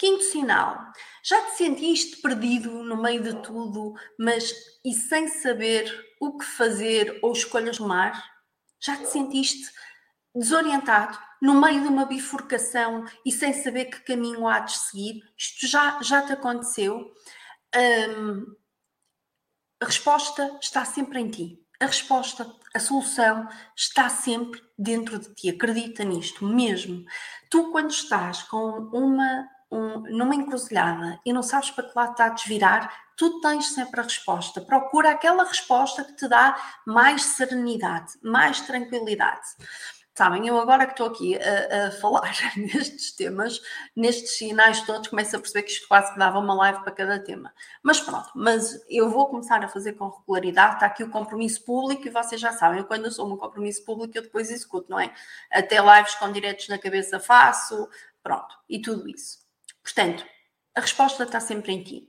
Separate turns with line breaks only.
Quinto sinal, já te sentiste perdido no meio de tudo, mas e sem saber o que fazer ou escolhas tomar? Já te sentiste desorientado, no meio de uma bifurcação e sem saber que caminho há de seguir? Isto já, já te aconteceu? Hum, a resposta está sempre em ti. A resposta, a solução está sempre dentro de ti. Acredita nisto mesmo. Tu, quando estás com uma um, numa encruzilhada e não sabes para que lado está a desvirar, tu tens sempre a resposta. Procura aquela resposta que te dá mais serenidade, mais tranquilidade. Sabem, eu agora que estou aqui a, a, falar nestes temas, nestes sinais todos, começo a perceber que isto quase que dava uma live para cada tema. Mas pronto, mas eu vou começar a fazer com regularidade. Está aqui o compromisso público e vocês já sabem, eu quando eu sou um compromisso público eu depois executo, não é? Até lives com diretos na cabeça faço, pronto, e tudo isso. Portanto, a resposta está sempre em ti.